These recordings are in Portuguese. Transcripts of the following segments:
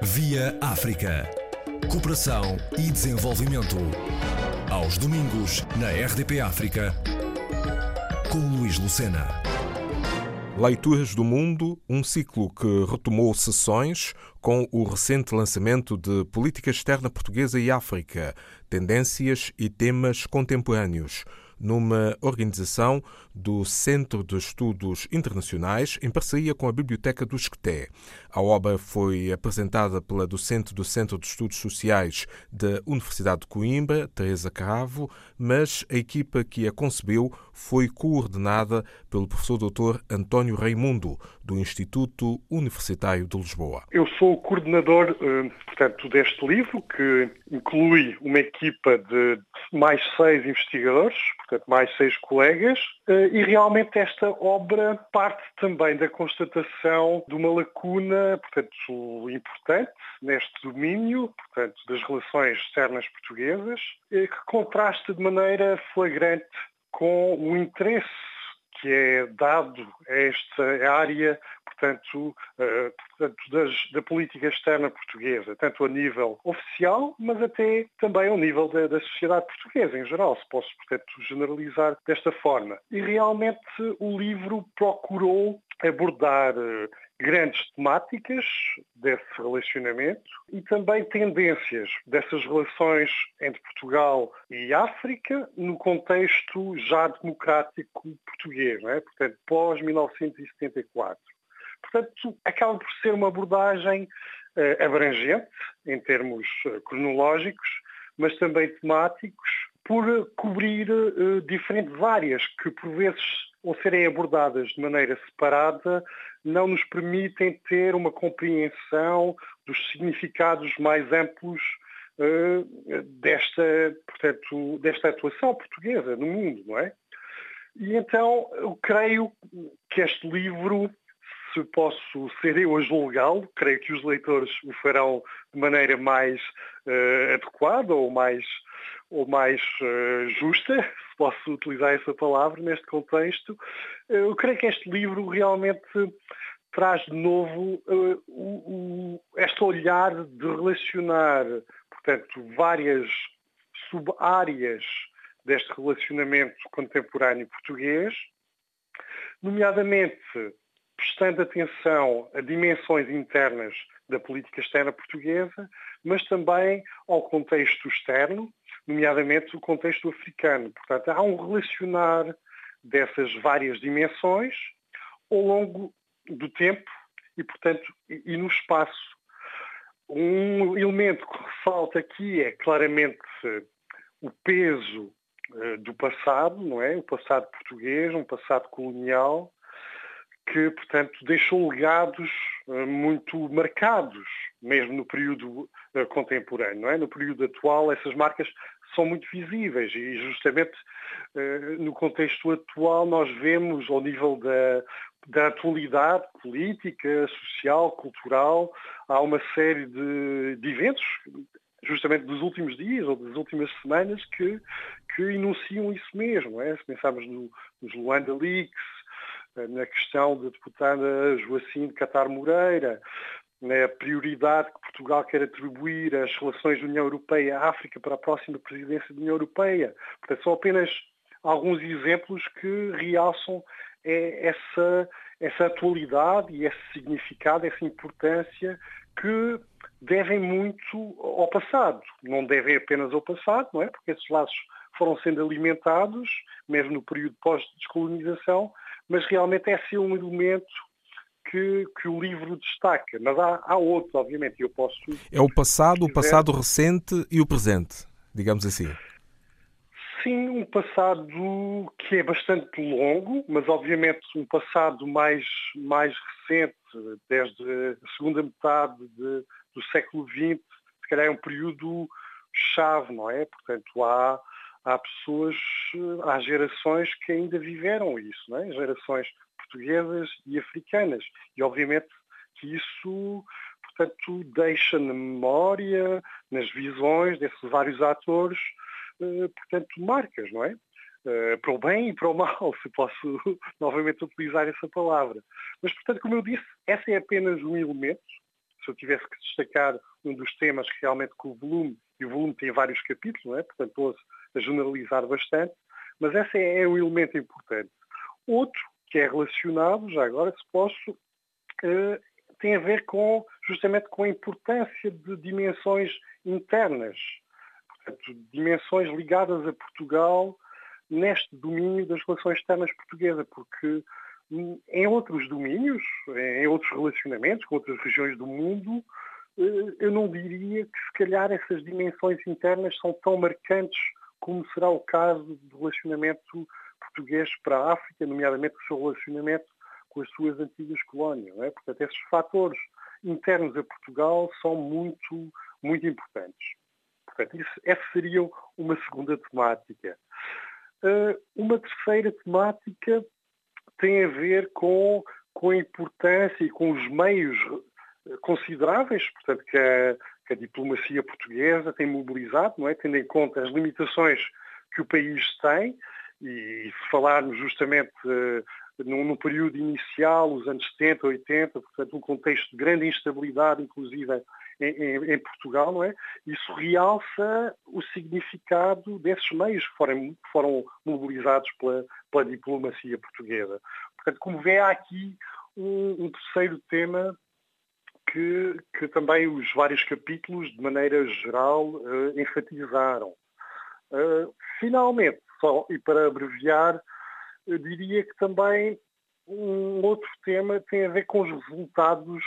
Via África. Cooperação e desenvolvimento. Aos domingos, na RDP África, com Luís Lucena. Leituras do Mundo, um ciclo que retomou sessões com o recente lançamento de Política Externa Portuguesa e África, Tendências e Temas Contemporâneos numa organização do Centro de Estudos Internacionais, em parceria com a Biblioteca do Esqueté. A obra foi apresentada pela docente do Centro de Estudos Sociais da Universidade de Coimbra, Teresa Carravo, mas a equipa que a concebeu foi coordenada pelo professor Dr. António Raimundo, do Instituto Universitário de Lisboa. Eu sou o coordenador, eh, portanto, deste livro, que inclui uma equipa de mais seis investigadores, portanto, mais seis colegas, eh, e realmente esta obra parte também da constatação de uma lacuna, portanto, importante neste domínio, portanto, das relações externas portuguesas, eh, que contrasta de maneira flagrante com o interesse que é dado a esta área portanto, uh, portanto das, da política externa portuguesa, tanto a nível oficial, mas até também ao nível da, da, sociedade portuguesa em geral, se posso, portanto, generalizar desta forma. E realmente o livro procurou abordar uh, grandes temáticas desse relacionamento e também tendências dessas relações entre Portugal e África no contexto já democrático português, é? portanto, pós-1974. Portanto, acaba por ser uma abordagem uh, abrangente em termos uh, cronológicos, mas também temáticos, por cobrir uh, diferentes áreas que, por vezes, ao serem abordadas de maneira separada, não nos permitem ter uma compreensão dos significados mais amplos desta, portanto, desta atuação portuguesa no mundo, não é? E então eu creio que este livro se posso ser eu a julgá-lo, creio que os leitores o farão de maneira mais uh, adequada ou mais, ou mais uh, justa, se posso utilizar essa palavra neste contexto. Uh, eu creio que este livro realmente traz de novo o, este olhar de relacionar, portanto, várias sub-áreas deste relacionamento contemporâneo português, nomeadamente prestando atenção a dimensões internas da política externa portuguesa, mas também ao contexto externo, nomeadamente o contexto africano. Portanto, há um relacionar dessas várias dimensões ao longo do tempo e, portanto, e no espaço. Um elemento que ressalta aqui é claramente o peso eh, do passado, não é? O passado português, um passado colonial, que, portanto, deixou legados uh, muito marcados, mesmo no período uh, contemporâneo. É? No período atual, essas marcas são muito visíveis e, justamente, uh, no contexto atual, nós vemos, ao nível da, da atualidade política, social, cultural, há uma série de, de eventos, justamente dos últimos dias ou das últimas semanas, que, que enunciam isso mesmo. É? Se pensarmos no, nos Luanda Leaks, na questão da deputada Joacim de Catar Moreira, na prioridade que Portugal quer atribuir às relações da União Europeia-África para a próxima presidência da União Europeia. Portanto, são apenas alguns exemplos que realçam é, essa, essa atualidade e esse significado, essa importância que devem muito ao passado. Não devem apenas ao passado, não é? Porque esses laços foram sendo alimentados, mesmo no período pós-descolonização, mas realmente é esse um elemento que, que, o livro destaca. Mas há, há outros, obviamente, eu posso... É o passado, o passado recente e o presente, digamos assim. Sim, um passado que é bastante longo, mas obviamente um passado mais, mais recente, desde a segunda metade de, do século XX, se calhar é um período chave, não é? Portanto, há, há pessoas, há gerações que ainda viveram isso, é? gerações portuguesas e africanas. E obviamente que isso, portanto, deixa na memória, nas visões desses vários atores, eh, portanto, marcas, não é? Eh, para o bem e para o mal, se posso novamente utilizar essa palavra. Mas, portanto, como eu disse, essa é apenas um elemento, se eu tivesse que destacar um dos temas que realmente com o volume, e o volume tem vários capítulos, não é? portanto estou a generalizar bastante, mas esse é, é um elemento importante. Outro que é relacionado, já agora se posso, uh, tem a ver com justamente com a importância de dimensões internas, portanto, dimensões ligadas a Portugal neste domínio das relações externas portuguesas, porque em outros domínios, em outros relacionamentos com outras regiões do mundo, eh, eu não diria que se calhar essas dimensões internas são tão marcantes como será o caso do relacionamento português para a África, nomeadamente o seu relacionamento com as suas antigas colónias. É? Portanto, esses fatores internos a Portugal são muito, muito importantes. Portanto, isso, essa seria uma segunda temática. Uh, uma terceira temática tem a ver com, com a importância e com os meios consideráveis, portanto, que a, que a diplomacia portuguesa tem mobilizado, não é? tendo em conta as limitações que o país tem, e falarmos justamente uh, período inicial, os anos 70, 80, portanto, um contexto de grande instabilidade, inclusive em, em, em, Portugal, não é? Isso realça o significado desses meios que foram, foram mobilizados pela, pela, diplomacia portuguesa. Portanto, como vê, há aqui um, um terceiro tema que, que, também os vários capítulos, de maneira geral, uh, enfatizaram. Uh, finalmente, só, e para abreviar, diria que também um outro tema tem a ver com os resultados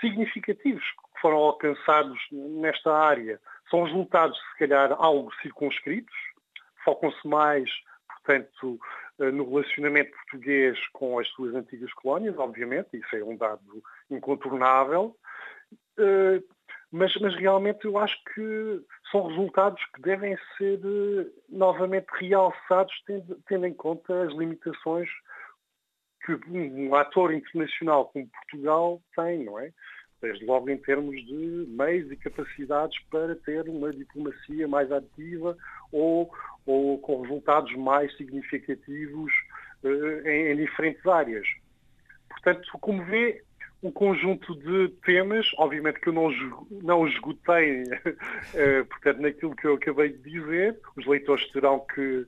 significativos que foram alcançados nesta área. São resultados, se calhar, algo circunscritos, focam-se mais, portanto, no relacionamento português com as suas antigas colónias, obviamente, isso é um dado incontornável, eh, mas, mas realmente eu acho que são resultados que devem ser eh, novamente realçados, tendo, tendo em conta as limitações que um ator internacional como Portugal tem, não é? Desde logo em termos de meios e capacidades para ter uma diplomacia mais ativa ou, ou com resultados mais significativos uh, em, em diferentes áreas. Portanto, como vê, um conjunto de temas, obviamente que eu não, não esgotei, uh, portanto, naquilo que eu acabei de dizer, os leitores terão que,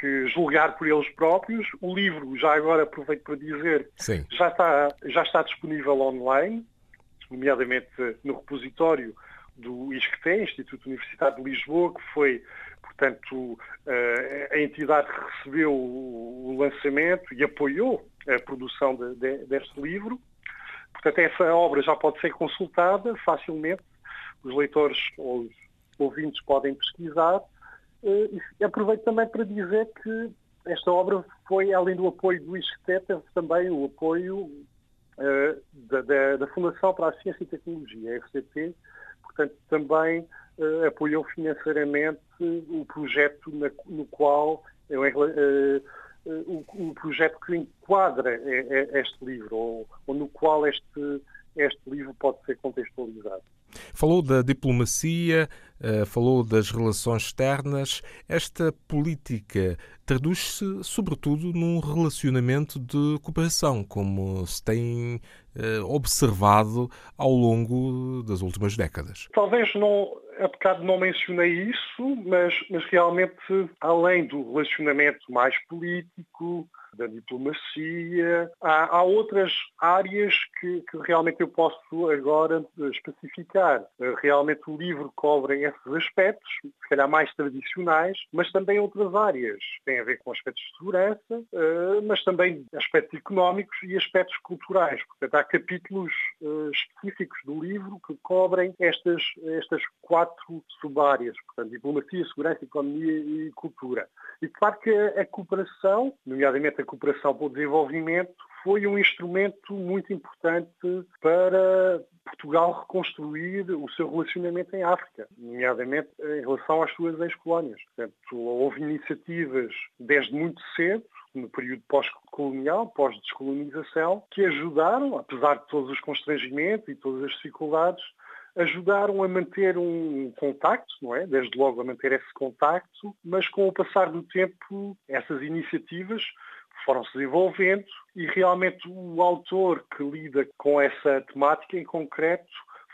que julgar por eles próprios. O livro, já agora aproveito para dizer, Sim. Já, está, já está disponível online, nomeadamente no repositório do ISCTE, Instituto Universitário de Lisboa, que foi, portanto, eh, a entidade que recebeu o lançamento e apoiou a produção de, de, deste livro. Portanto, essa obra já pode ser consultada facilmente, os leitores ou os ouvintes podem pesquisar. Eh, e aproveito também para dizer que esta obra foi, além do apoio do ISCTE, teve também o apoio eh, da, da, da, Fundação para a Ciência e Tecnologia, a FCT, portanto também uh, apoiou financeiramente o projeto na, no qual uh, o, o, projeto que enquadra este livro, ou, ou no qual este, este livro pode ser contextualizado. Falou da diplomacia, falou das relações externas. Esta política traduz-se, sobretudo, num relacionamento de cooperação, como se tem eh, observado ao longo das últimas décadas. Talvez não, a bocado não mencionei isso, mas, mas realmente, além do relacionamento mais político, da diplomacia. Há, há outras áreas que, que, realmente eu posso agora especificar. Realmente o livro cobre esses aspectos, se calhar mais tradicionais, mas também outras áreas. Tem a ver com aspectos de segurança, eh, mas também aspectos económicos e aspectos culturais. Portanto, há capítulos eh, específicos do livro que cobrem estas, estas quatro subáreas. Portanto, diplomacia, segurança, economia e cultura. E claro que a cooperação, nomeadamente a cooperação para o desenvolvimento, foi um instrumento muito importante para Portugal reconstruir o seu relacionamento em África, nomeadamente em relação às suas ex-colónias. Portanto, houve iniciativas desde muito cedo, no período pós-colonial, pós-descolonização, que ajudaram, apesar de todos os constrangimentos e todas as dificuldades, ajudaram a manter um contacto, não é? Desde logo a manter esse contacto, mas com o passar do tempo, essas iniciativas foram-se desenvolvendo e realmente o autor que lida com essa temática em concreto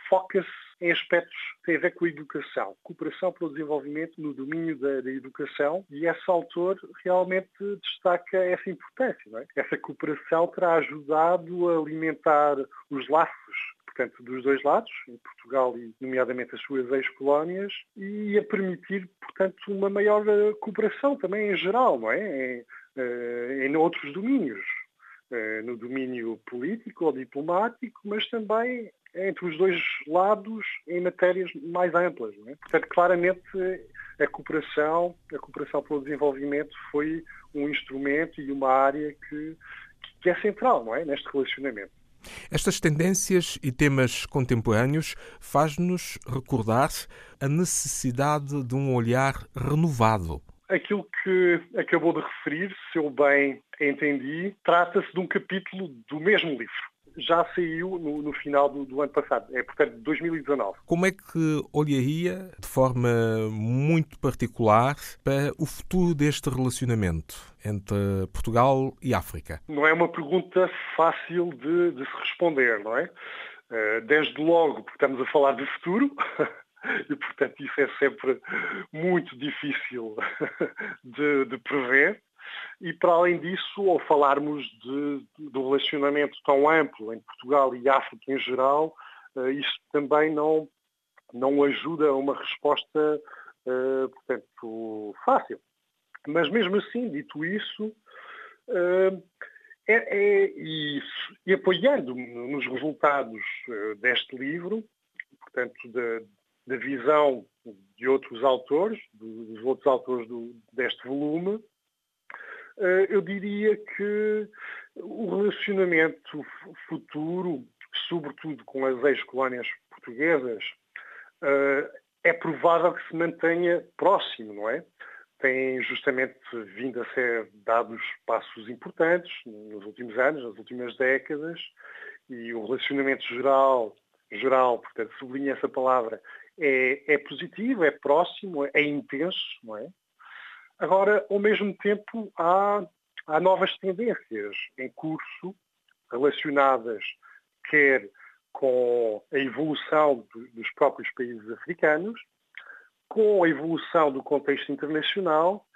foca-se em aspectos que têm a ver com a educação, cooperação para o desenvolvimento no domínio da, da educação e esse autor realmente destaca essa importância. É? Essa cooperação terá ajudado a alimentar os laços portanto, dos dois lados, em Portugal e, nomeadamente, as suas ex-colónias, e a permitir, portanto, uma maior eh, cooperação também em geral, não é? Em, eh, em outros domínios, eh, no domínio político ou diplomático, mas também entre os dois lados em matérias mais amplas. É? Portanto, claramente a cooperação, a cooperação pelo desenvolvimento foi um instrumento e uma área que, que é central não é? neste relacionamento. Estas tendências e temas contemporâneos faz-nos recordar a necessidade de um olhar renovado. Aquilo que acabou de referir, se eu bem entendi, trata-se de um capítulo do mesmo livro já saiu no, no final do, do, ano passado, é portanto 2019. Como é que olharia de forma muito particular para o futuro deste relacionamento entre Portugal e África? Não é uma pergunta fácil de, de se responder, não é? Eh, desde logo, porque estamos a falar de futuro, e portanto isso é sempre muito difícil de, de prever. E para além disso, ao falarmos de, um relacionamento tão amplo em Portugal e África em geral, uh, isso também não, não ajuda a uma resposta, uh, portanto, fácil. Mas mesmo assim, dito isso, uh, é, é, e, e, apoiando nos resultados deste livro, portanto, da, da visão de outros autores, dos outros autores do, deste volume, eh, eu diria que o relacionamento futuro, sobretudo com as ex-colónias portuguesas, eh, é provável que se mantenha próximo, não é? Tem justamente vindo a ser dados passos importantes nos últimos anos, nas últimas décadas, e o relacionamento geral, geral, portanto, sublinha essa palavra, é, é positivo, é próximo, é intenso, não é? Agora, ao mesmo tempo, há, há novas tendências em curso relacionadas quer com a evolução dos próprios países africanos, com a evolução do contexto internacional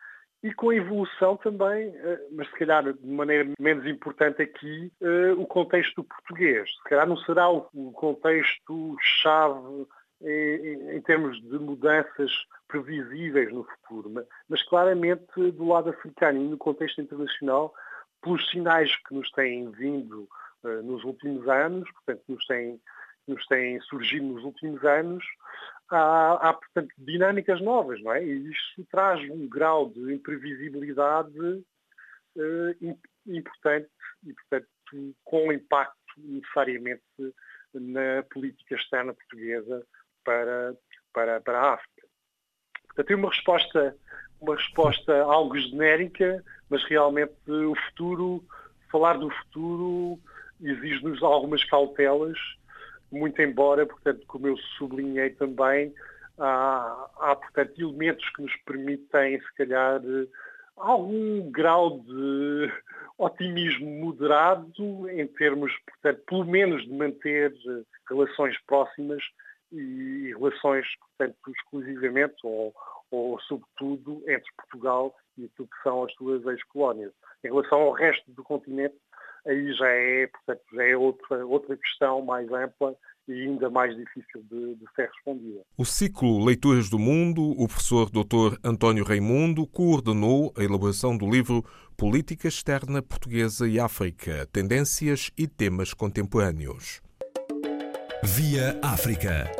e com a evolução também, eh, mas se calhar de maneira menos importante aqui, eh, o contexto português. Se calhar não será o contexto chave em, termos de mudanças previsíveis no futuro, mas, claramente do lado africano e no contexto internacional, pelos sinais que nos têm vindo uh, nos últimos anos, portanto, nos têm, nos têm surgido nos últimos anos, há, há, portanto, dinâmicas novas, não é? E isso traz um grau de imprevisibilidade uh, importante e, portanto, com impacto necessariamente na política externa portuguesa para, para, para a África. Portanto, tem uma resposta, uma resposta algo genérica, mas realmente o futuro, falar do futuro exige-nos algumas cautelas, muito embora, portanto, como eu sublinhei também, há, há portanto, elementos que nos permitem, se calhar, algum grau de otimismo moderado em termos, portanto, pelo menos de manter relações próximas e relações, portanto, exclusivamente ou, ou sobretudo entre Portugal e aquilo que são as suas ex-colónias. Em relação ao resto do continente, aí já é, portanto, já é outra, outra questão mais ampla e ainda mais difícil de, de, ser respondida. O ciclo Leituras do Mundo, o professor Dr. António Raimundo coordenou a elaboração do livro Política Externa Portuguesa e África, Tendências e Temas Contemporâneos. Via África.